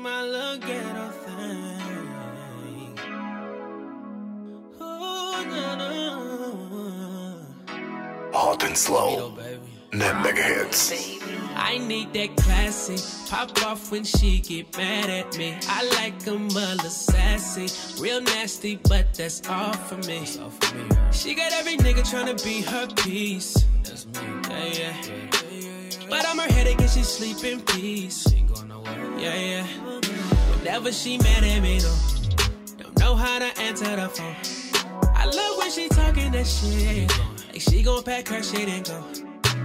my little ghetto thing. Ooh, no, no. Hot and slow. Ne Megahits. I need that classy. Pop off when she get mad at me. I like a mother sassy. Real nasty, but that's all for me. She got every nigga tryna be her piece. That's me. Yeah, yeah. But I'm her headache and she sleep in peace. Yeah, yeah. Whenever she mad at me, though. Don't know how to answer the phone. I love when she talking that shit. Like she gon' pack her shit and go.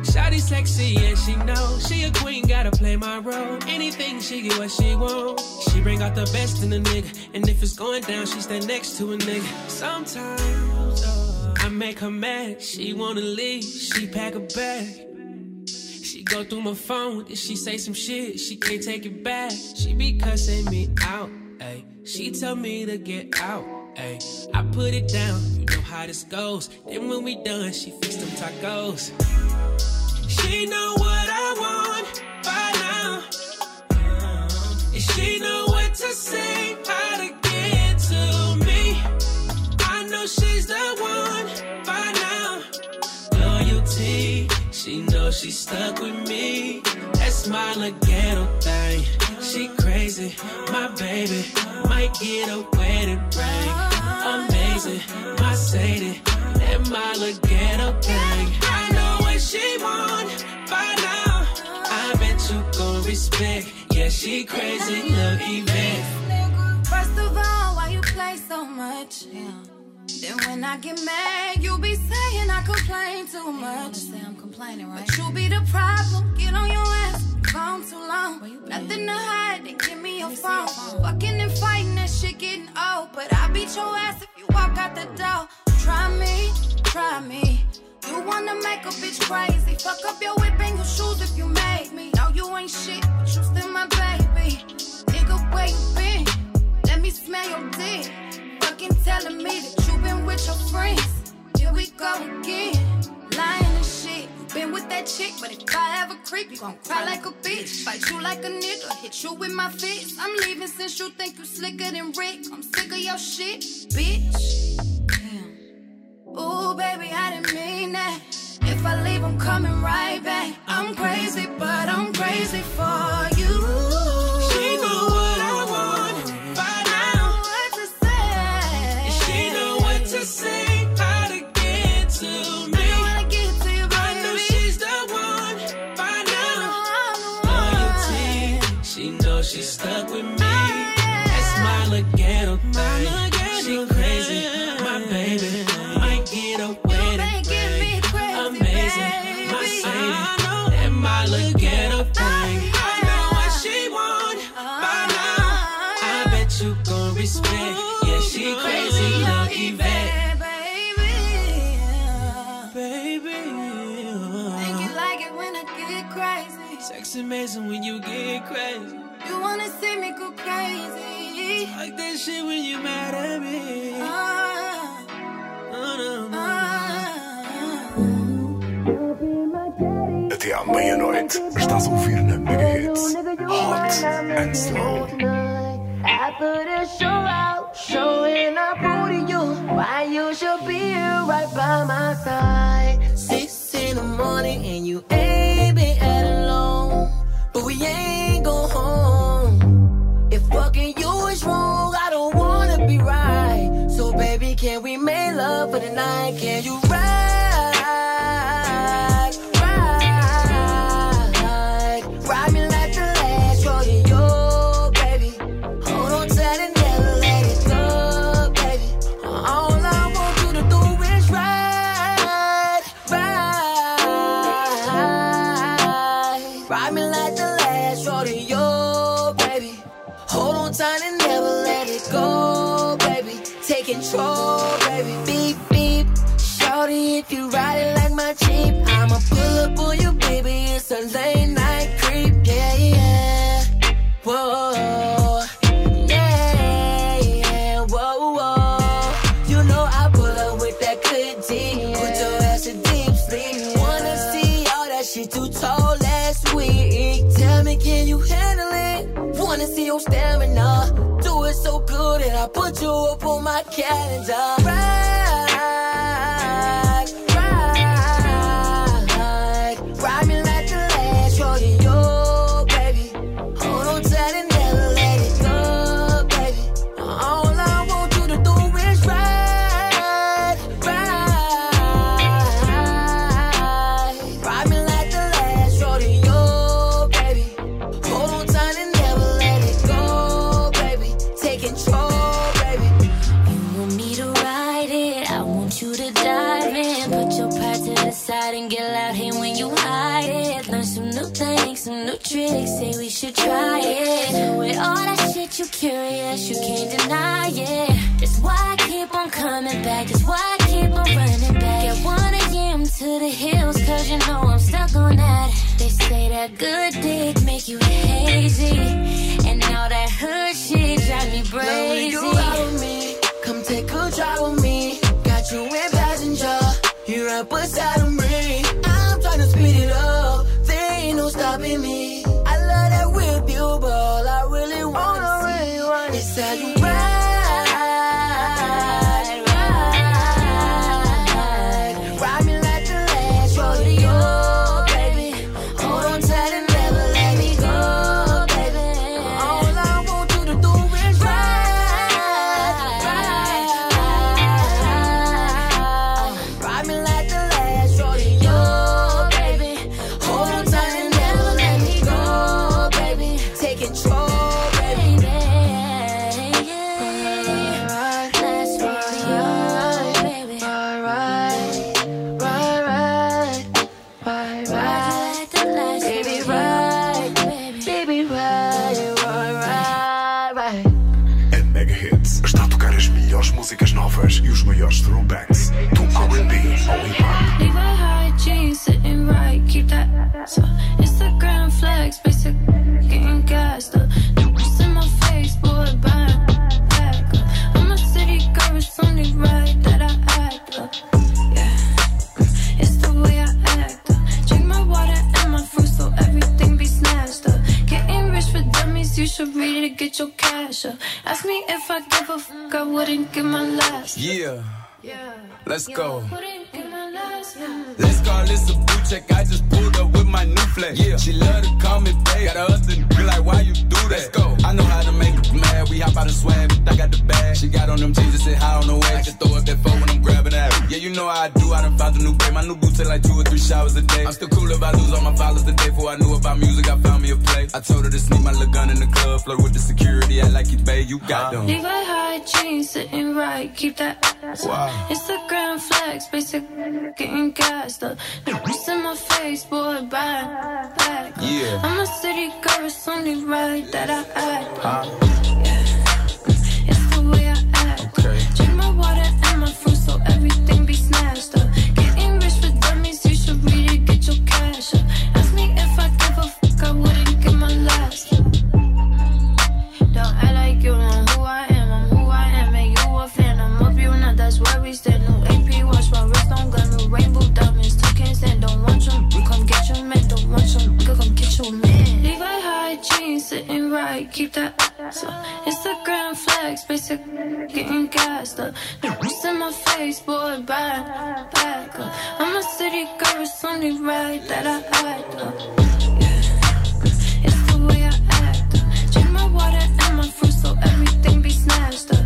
Shawty sexy and she know she a queen, gotta play my role. Anything she get what she want. She bring out the best in a nigga, and if it's going down, she stand next to a nigga. Sometimes uh, I make her mad, she wanna leave, she pack a bag. Go through my phone, and she say some shit, she can't take it back. She be cussing me out, ayy. She tell me to get out. Ay, I put it down, you know how this goes. Then when we done, she fix them tacos. She know what I want by now. And she know what to say, how to get to me. I know she's the one she stuck with me. That's my little ghetto thing. Oh, she crazy, my baby. Might get a wedding ring. Amazing, my Sadie. That my little ghetto thing. Oh, I know what she want by now. I bet you gon' respect. Yeah, she crazy, look event. First of all, why you play so much? Yeah. Then when I get mad, you be saying I complain too much. Say I'm complaining, right? But you be the problem. Get on your ass. Phone too long. Nothing to hide. Then give me your phone. Fucking and fighting, that shit getting old. But I beat your ass if you walk out the door. Try me, try me. You wanna make a bitch crazy. Fuck up your whip and your shoes if you make me. No, you ain't shit, but you still my baby. Nigga, where you been? Let me smell your dick. Fucking telling me that you been with your friends. Here we go again. Lying and shit. Been with that chick, but if I ever creep, you gon' cry like a bitch. Fight you like a nigga, hit you with my fist. I'm leaving since you think you slicker than Rick. I'm sick of your shit, bitch. Damn. Ooh, baby, I didn't mean that. If I leave, I'm coming right back. I'm crazy, but I'm crazy for you. Sex amazing when you get crazy. You wanna see me go crazy. Like that shit when you mad at me. Ah, Oh, no, no. ah. Até à meia-noite. Estás a ouvir na Megahits. Hot and slow. After the show out, showing up to you. Why you should be here right by my side. Six in the morning and you ain't. But we ain't go home. If fucking you is wrong, I don't wanna be right. So baby, can we make love for the night? Can you I put you up on my calendar. Novas e let's go. Wouldn't give my last. Yeah. Let's call this a blue check. I just pulled up with my new flex. Yeah, she love to call me babe. Got her husband be like, why you do that? Let's go. I know how to make her mad. We hop out and swag. I got the bag. She got on them jeans and sit high on the way. I can throw up that you know how I do. I done found a new babe. My new boots take like two or three showers a day. I'm still cool if I lose all my followers the day before I knew about music. I found me a play. I told her to sneak my little gun in the club. Flirt with the security. I like you, babe. You got uh-huh. them. Levi high jeans sitting right, keep that. Wow. Instagram flex, basic getting gassed up. Just in my face, boy, back, back. Yeah. I'm a city girl, it's only right that I act. Huh? Yeah. It's the way I act. Okay. Drink my water and my fruit so everything be snatched up. Getting rich for dummies, you should read get your cash up. Ask me if I give a fuck, I wouldn't give my last. Don't act like you know who I am. I'm who I am, and you a fan. I'm up, you know that's where we stand. New AP watch, my wrist on gun, new rainbow diamonds. Two can't stand, don't want you. You come get your man, don't want you. Come get your man. Levi high jeans sitting right, keep that up. Instagram flex, basic gassed up. In my face, boy, back, back up. I'm a city girl, it's only right that I act up. Yeah. It's the way I act up. Drink my water and my fruit so everything be snatched up.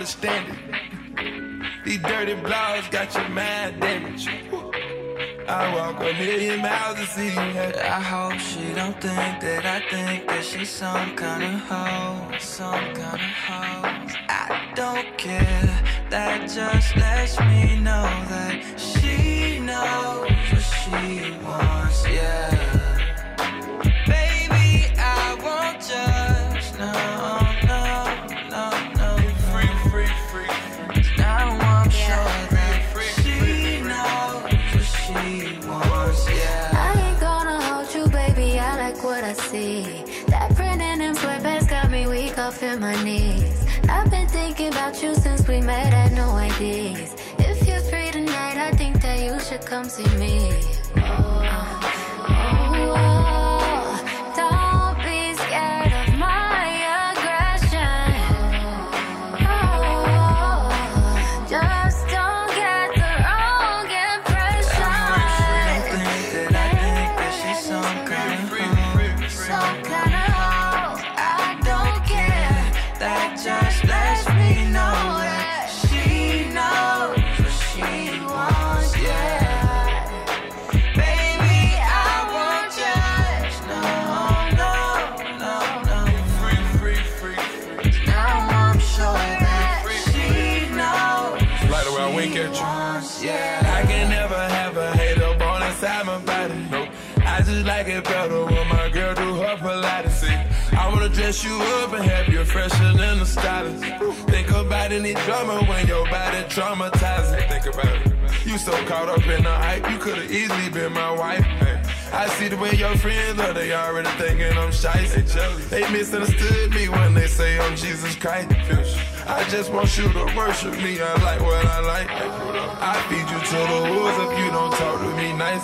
Understand it. These dirty blogs got your mind damaged. I walk a million miles to see you. I hope she don't think that I think that she's some kind of hoe, some kind of hoe. I don't care, that just lets me know that she knows what she wants, yeah. If you're free tonight, I think that you should come see me. Oh, oh. Mess you up and have you fresher than the stylist. Think about any drama when your body traumatizing. Think about it. You so caught up in the hype, you could've easily been my wife. Hey. I see the way your friends are, they already thinking I'm shy. They. They misunderstood me when they say I'm Jesus Christ. I just want you to worship me. I like what I like. I feed you to the wolves if you don't talk to me nice.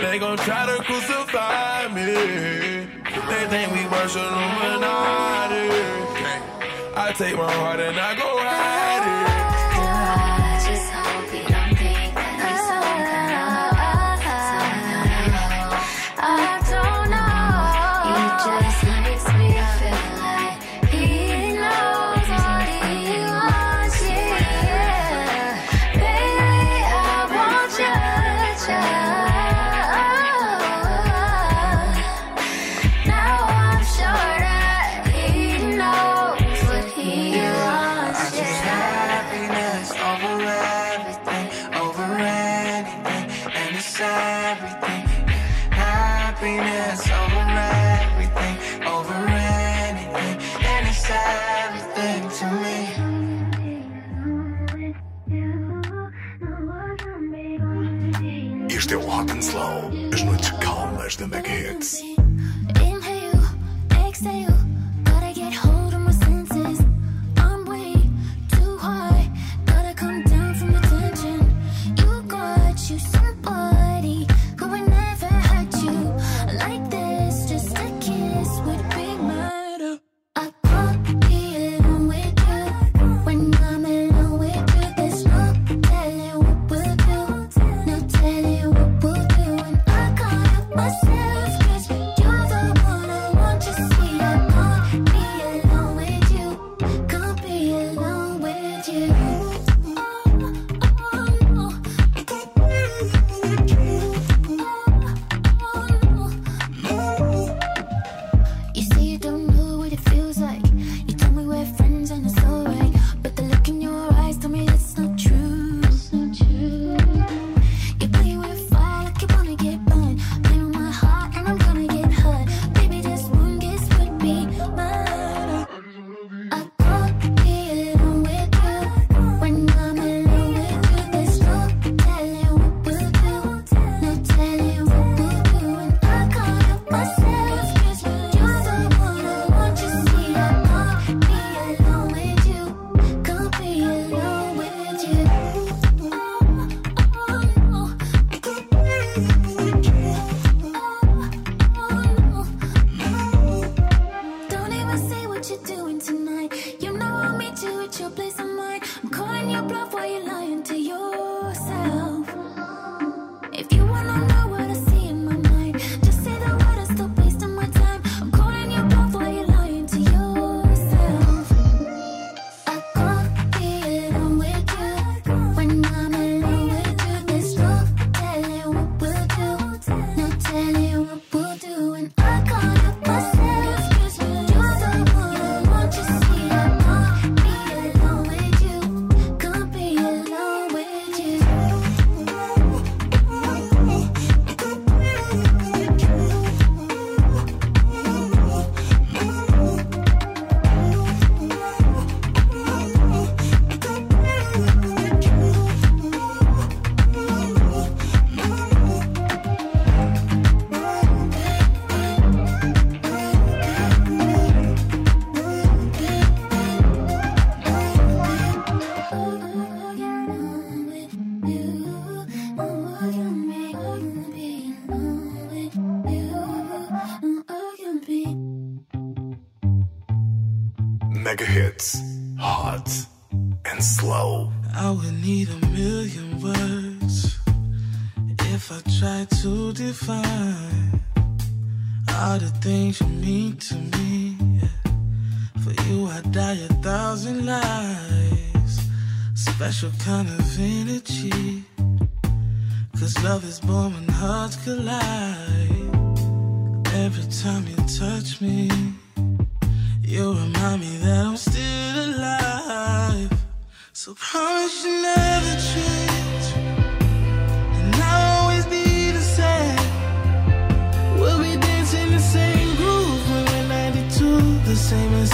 They gon' try to crucify me. They think we martial Illuminati. I take my heart and I go high. If I try to define all the things you mean to me, for you I die a thousand lives. Special kind of energy. Cause love is born when hearts collide. Every time you touch me, you remind me that I'm still alive. So promise you never change.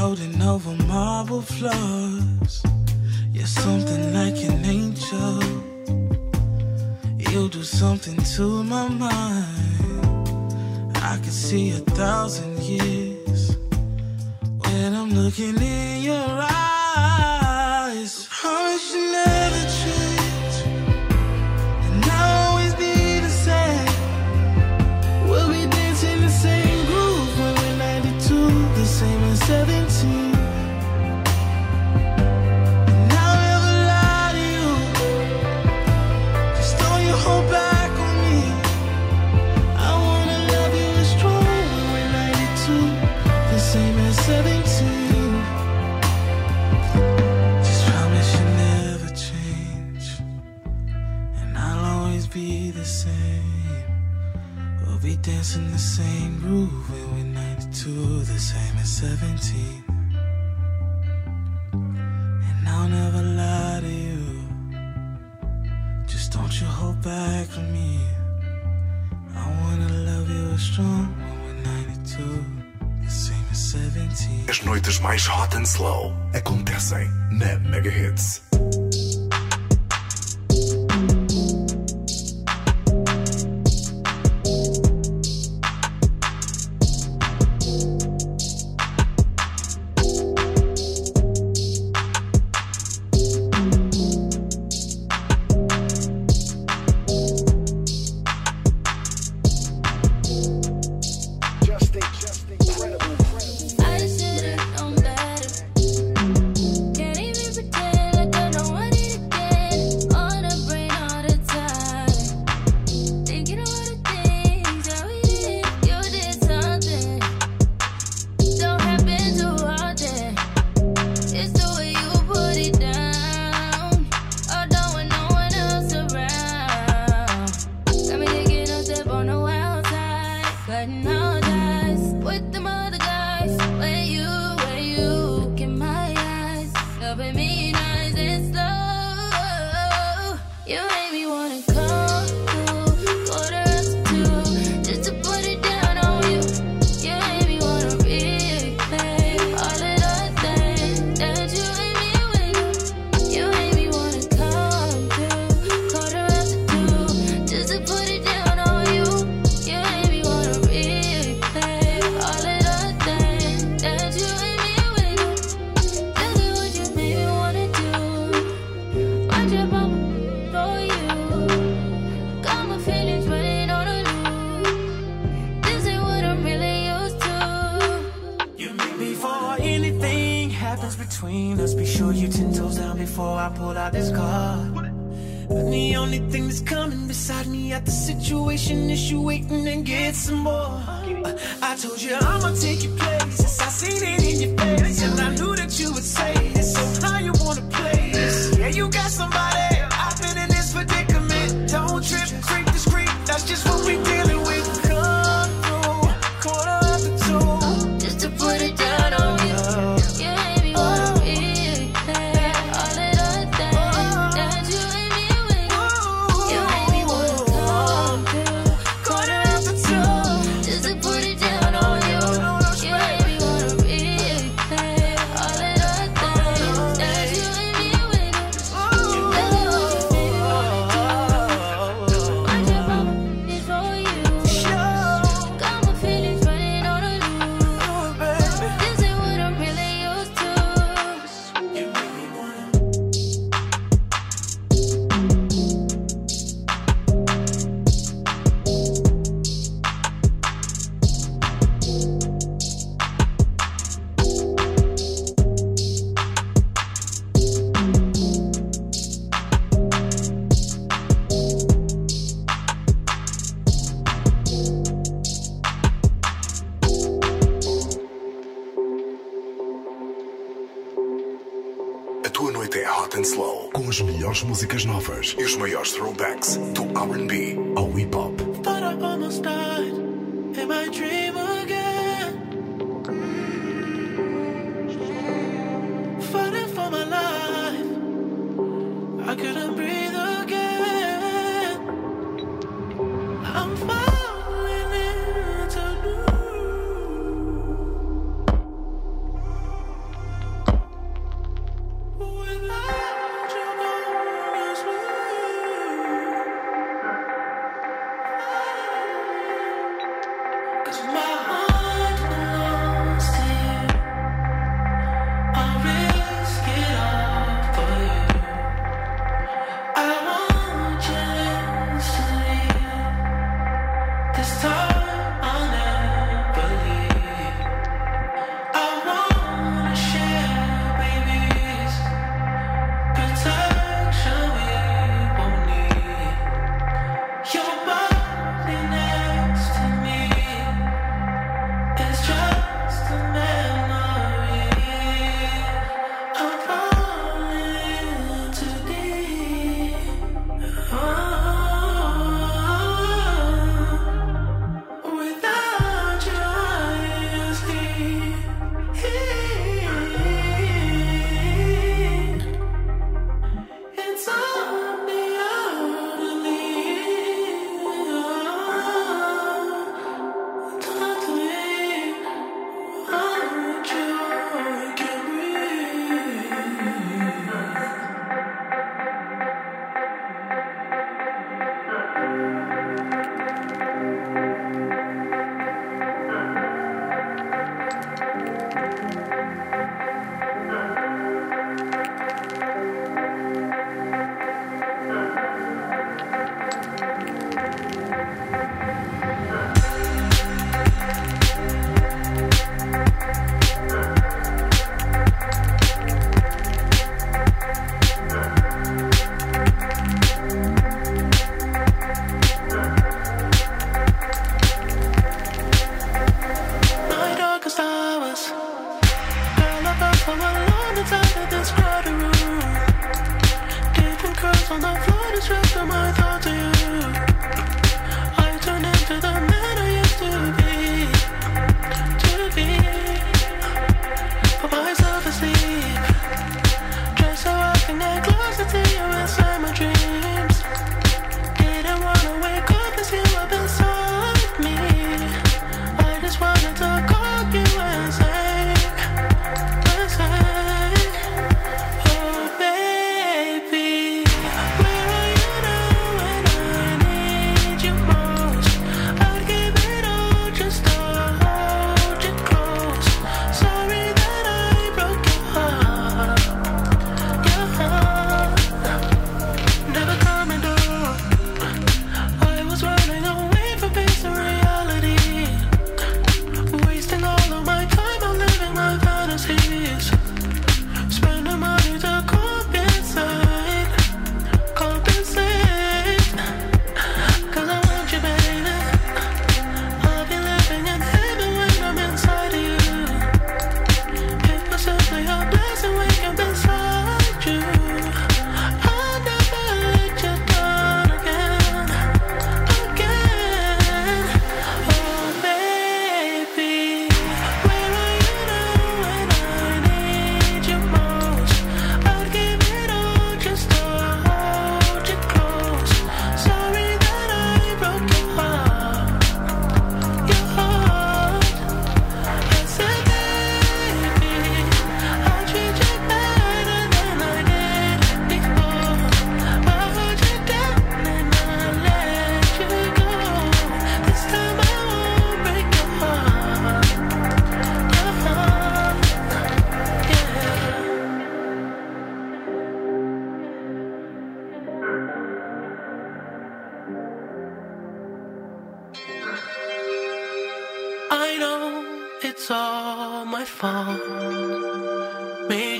floating over marble floors. You're something like an angel. You do something to my mind. I can see a thousand years when I'm looking in your eyes. How much you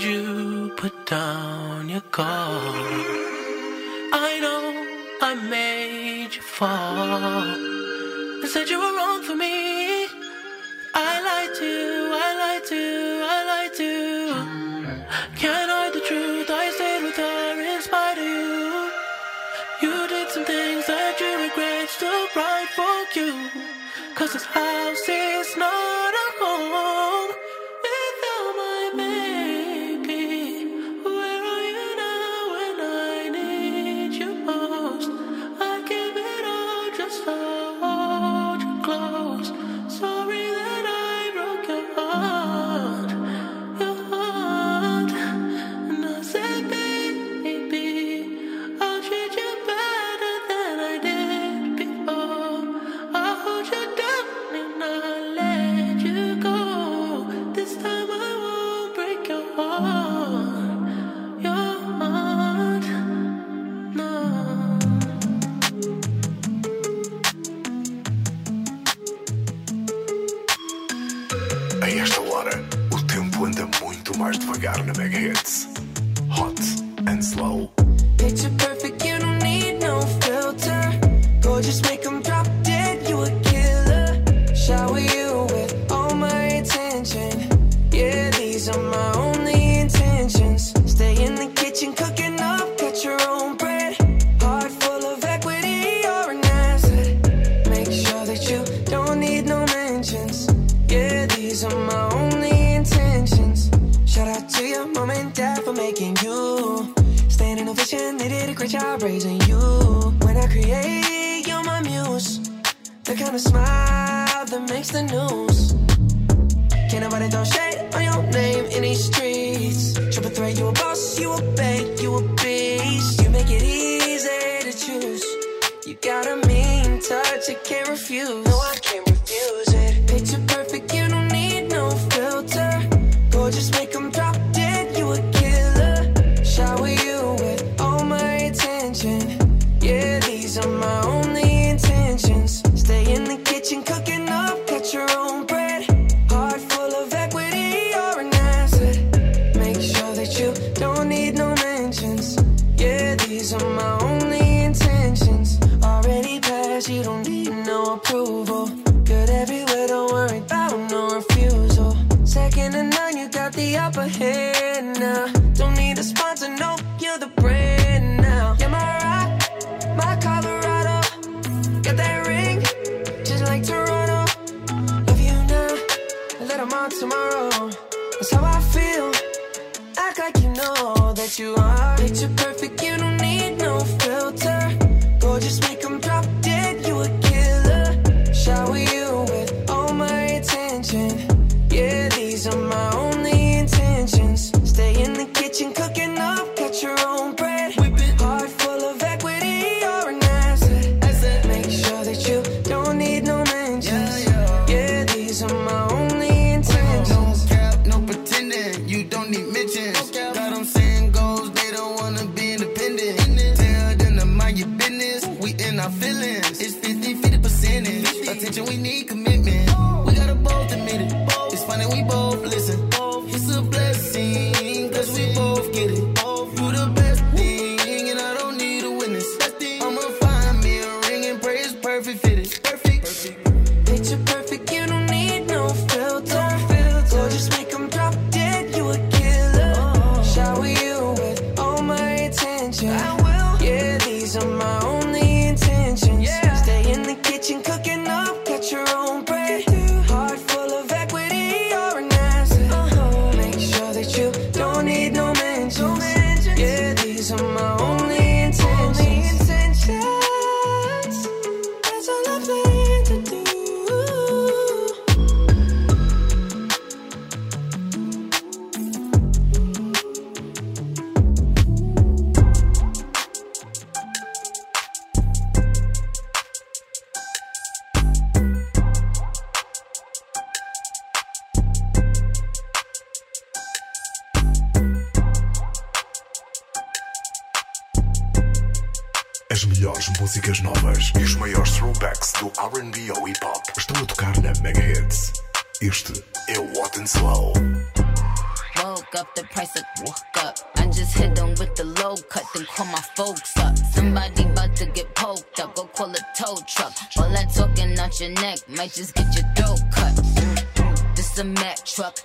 made you put down your guard. I know I made you fall. I said you were wrong for me. job raising you. When I create, you're my muse. The kind of smile that makes the news. Can't nobody throw shade on your name in these streets. Triple threat, you a boss, you a bank, you a beast. You make it easy to choose. You got a mean touch, you can't refuse. No, I can't refuse.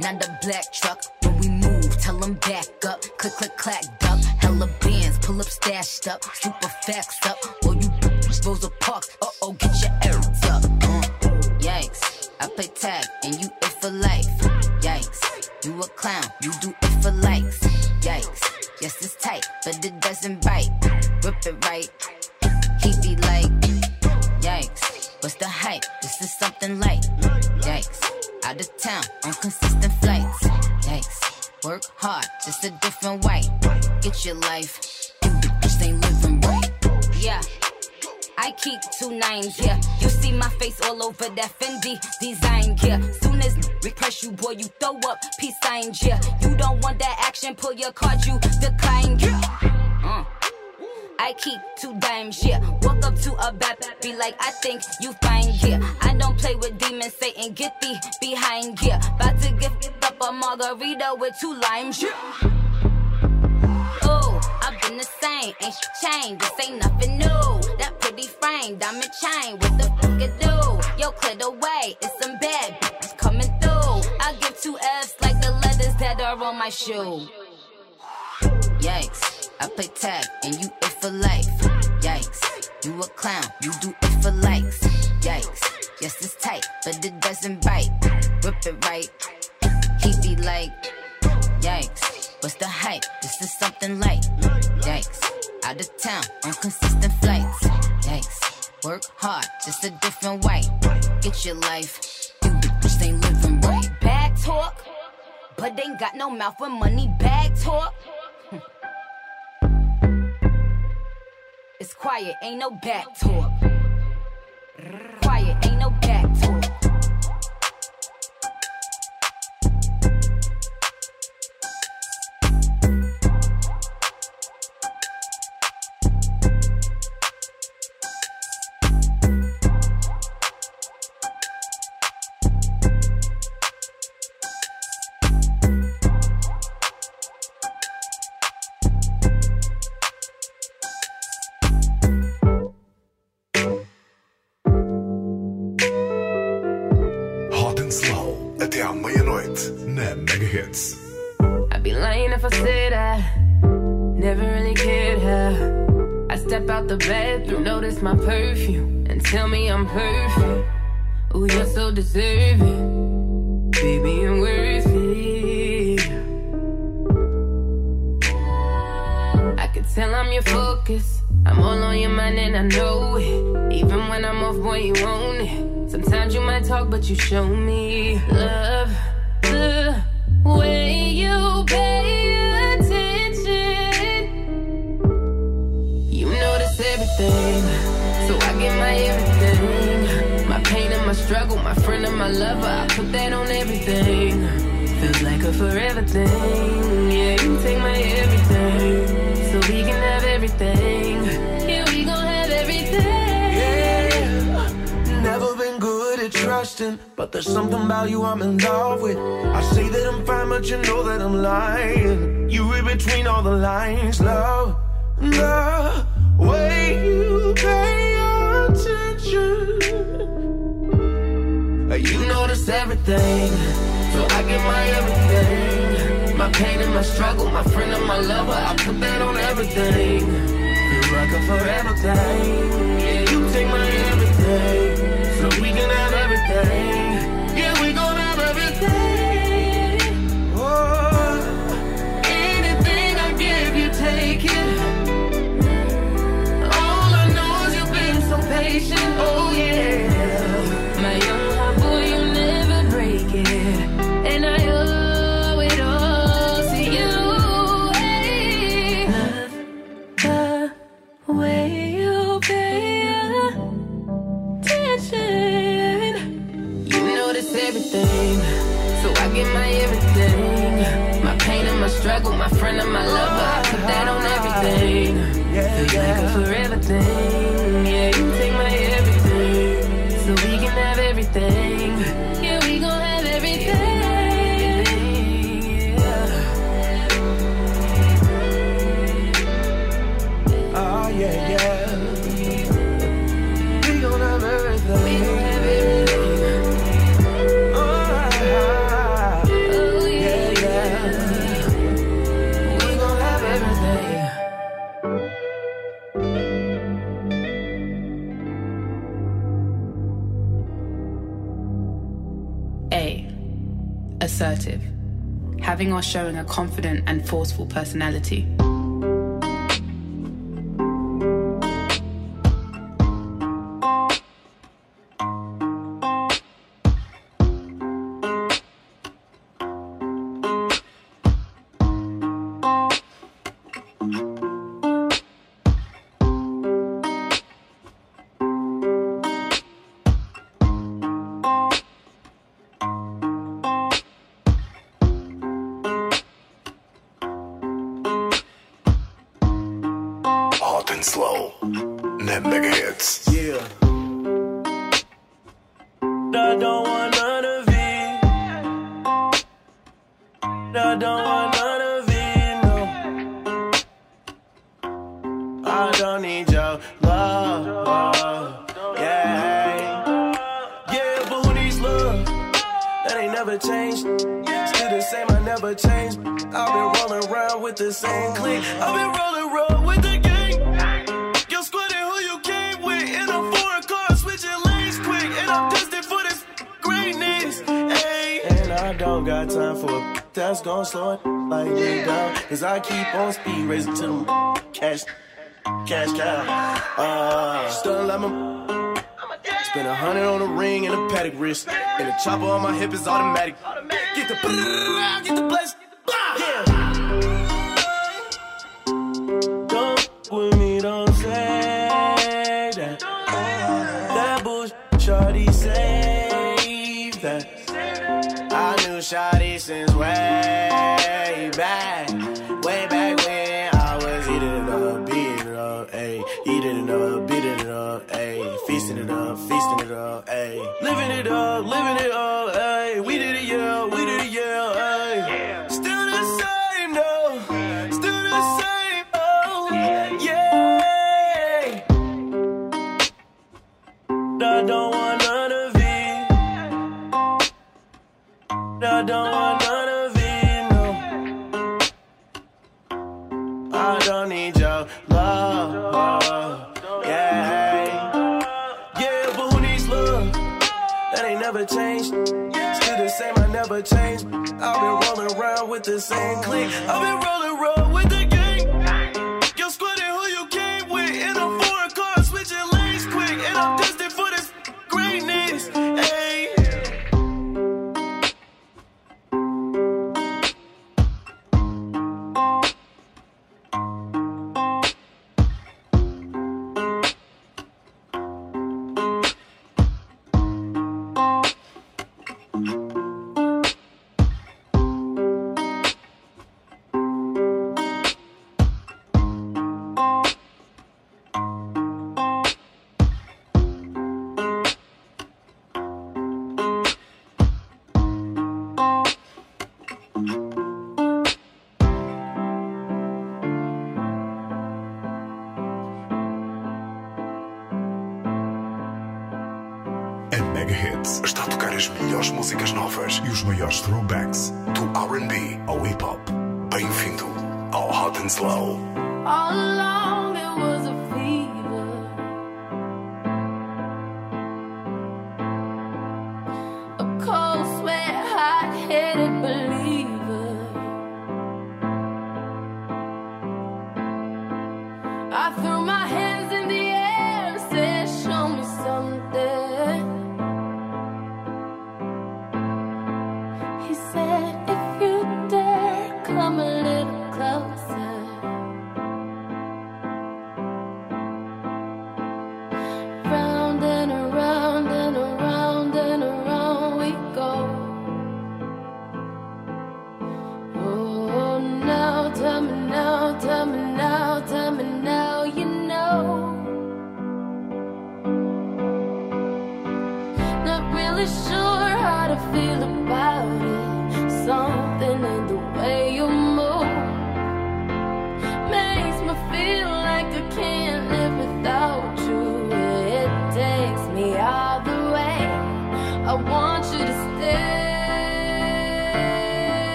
not a black truck. When we move, tell them back up. Click, click, clack, duck. Hella bands, pull up stashed up. Super facts up. Or you supposed to park? Uh oh, get your air up. Uh, yikes. I play tag and you it for life. Yikes. You a clown, you do it for likes. Yikes. Yes, it's tight, but it doesn't bite. Rip it right. He be like, yikes. What's the hype? This is something like. Out of town on consistent flights. Yikes, work hard, just a different way. Get your life, you bitches ain't living right. Yeah. I keep two nines, yeah. You see my face all over that Fendi design, yeah. Soon as request you, boy, you throw up peace signs, yeah. You don't want that action, pull your card, you decline, yeah. I keep two dimes, yeah. Walk up to a bad be like, I think you fine, yeah. I don't play with demons, Satan, get thee behind, yeah. About to gift up a margarita with two limes, yeah. Ooh, I've been the same, ain't shit changed. This ain't nothing new. That pretty frame, diamond chain, what the fuck it do? Yo, clear the way, it's some bad bitches coming through. I give two F's like the letters that are on my shoe. Yikes, I play tag and you it for life. Yikes, you a clown, you do it for likes. Yikes, yes it's tight, but it doesn't bite. Rip it right, he be like, yikes, what's the hype? This is something light. Yikes, out of town on consistent flights. Yikes, work hard, just a different way. Get your life, you bitches ain't living right. Talk, but ain't got no mouth for money. Bag talk. Quiet, ain't no back talk. About you I'm in love with. I say that I'm fine, but you know that I'm lying. You read between all the lines, love, the way you pay attention. You notice everything, so I get my everything. My pain and my struggle, my friend and my lover, I put that on everything. Feel like a forever thing. You take my everything, so we can have everything. So patient. Oh yeah, assertive, having or showing a confident and forceful personality. Chopper on my hip is automatic. Get the brrr, get the bless. Yeah. Don't with me, don't say that. That bush, shorty, save that. I knew shorty since way back. up, ayy. Living it up, living it up. with the same clique. I've been rolling, rolling. A Mega Hits está a tocar as melhores músicas novas e os maiores throwbacks do RB ao hip hop. Bem-vindo ao Hot and Slow. All along it was a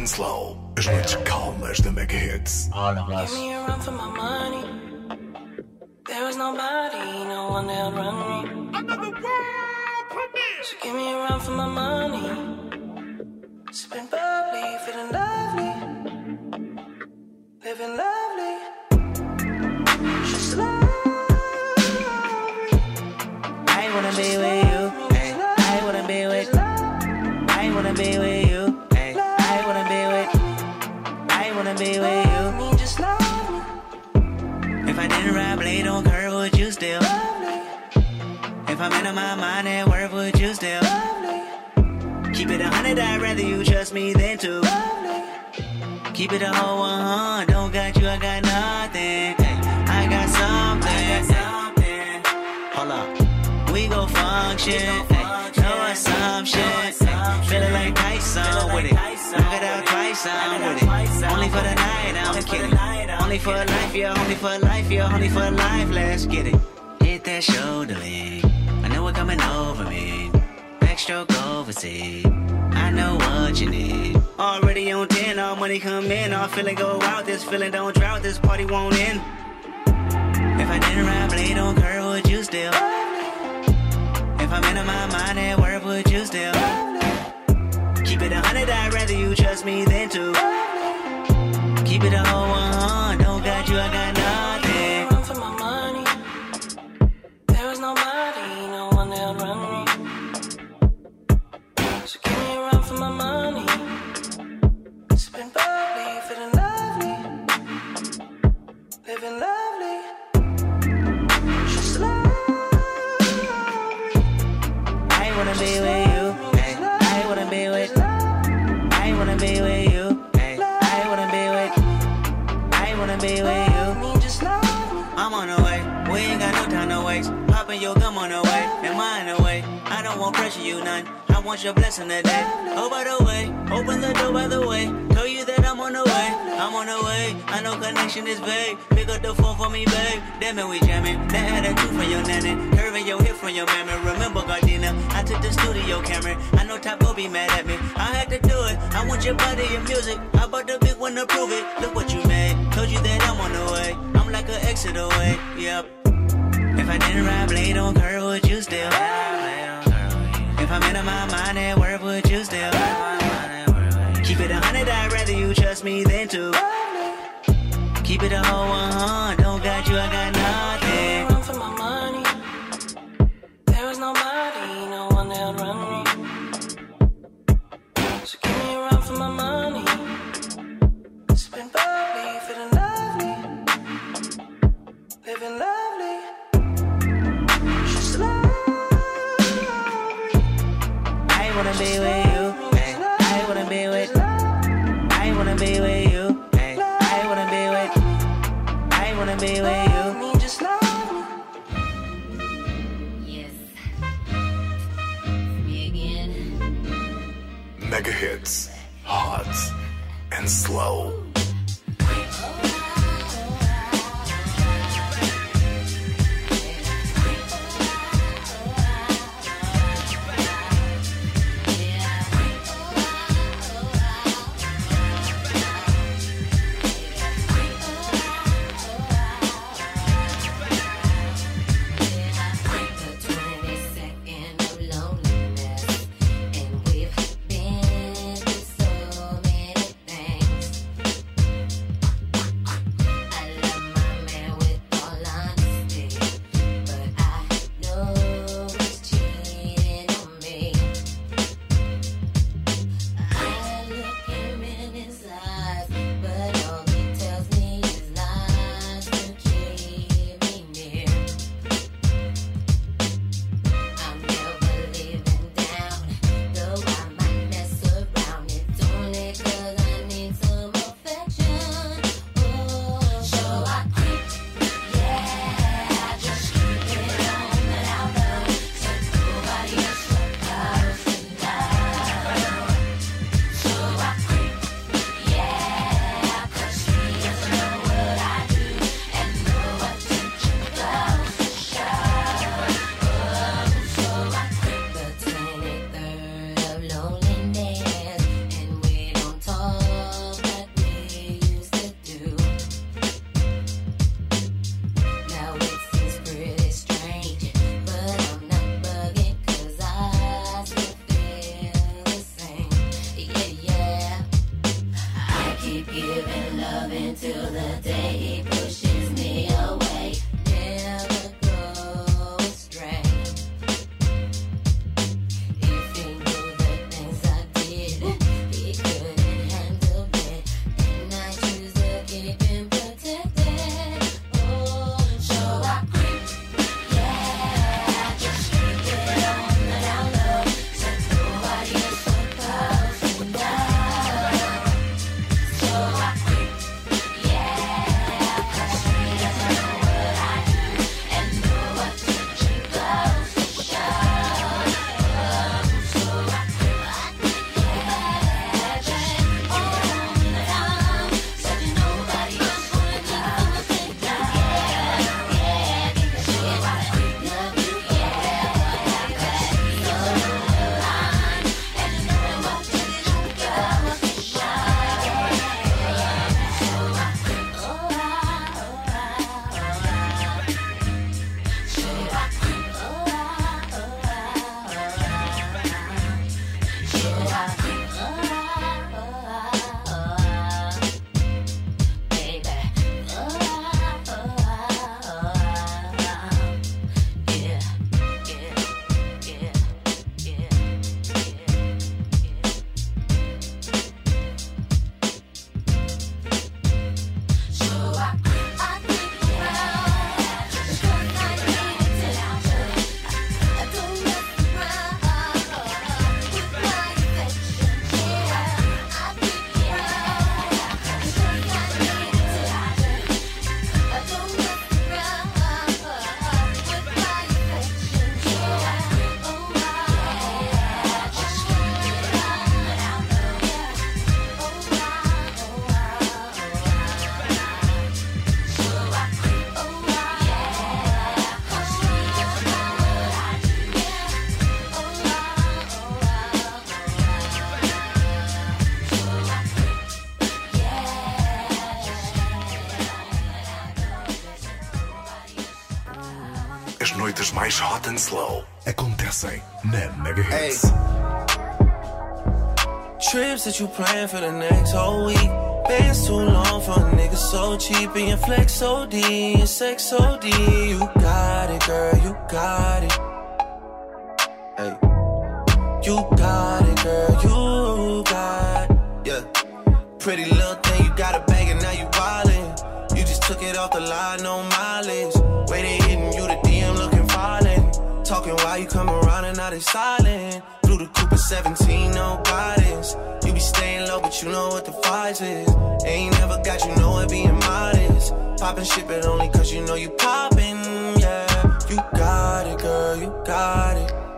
and slow. much calm the mega hits. All of us. Give me a run for my money. There was nobody, no one run me. Another world premiere. So give me a run for my money. my mind and worth, would you still love me? Keep it a hundred, I'd rather you trust me than to love me. Keep it a whole one, don't got you, I got nothing. I got something. I got something. Hold up, we go function. No assumption. Feeling like Tyson with it. Knock it out twice, I'm with it. Only for the night, I'm kidding. Only for life, yeah. Only for life, yeah. Only for life, let's get it. Hit that shoulder lean. We're coming over me. Backstroke overseas. I know what you need. Already on 10, all money come in. All feeling go out. This feeling don't drought. This party won't end. If I didn't ride blade on curve, would you still? If I'm in my mind at work, would you still? Keep it a hundred, I'd rather you trust me than to. Keep it a whole one. you none. I want your blessing today. Oh, by the way, open the door, by the way. Tell you that I'm on the way. I'm on the way. I know connection is vague. Pick up the phone for me, babe. Damn it, we jamming. That attitude from your nanny. Curving your hip from your mammy. Remember, Gardena, I took the studio camera. I know Taco be mad at me. I had to do it. I want your body, your music. I bought the big one to prove it. Look what you made. Told you that I'm on the way. I'm like an exit away. Yep. If I didn't ride blade on curve, would you still? If I'm in my mind at work, would you still Keep it a hundred, I'd rather you trust me than to. Keep it a whole one, don't got you, I got no wanna be with you. I wanna be with. I wanna be with you. I wanna be with. I wanna be with you. Mega hits, hot and slow. Acontecem na Mega Hits. Hey. Trips that you plan for the next whole week. Bands too long for a nigga so cheap and your flex so D and sex so D. You got it, girl, you got it. You know what the price is. Ain't never got you know it being modest. Poppin' shit, but only cause you know you poppin', yeah. You got it, girl, you got it.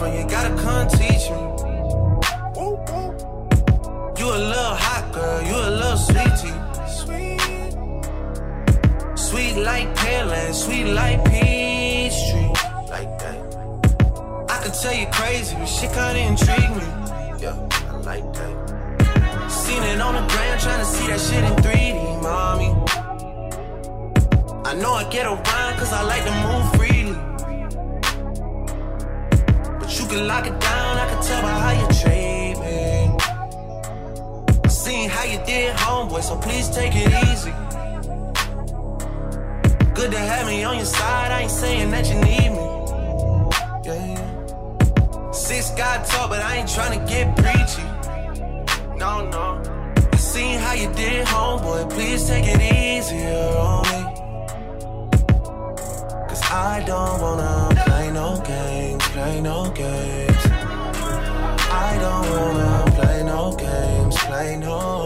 From you, gotta come teach me. You a little hot girl, you a little sweetie. Sweet like Pearland, sweet like peach tree. Like that. I could tell you crazy, but shit kinda intrigue me. Yeah, I like that. Seen it on the gram, trying to see that shit in 3D, mommy. I know I get around cause I like to move can lock it down, I can tell by how you treat me. I seen how you did, homeboy, so please take it easy. Good to have me on your side, I ain't saying that you need me. Yeah. Six God talk, but I ain't trying to get preachy. No, no. I seen how you did, homeboy, please take it easier on me. Cause I don't wanna play no play no games. I don't wanna play no games, play no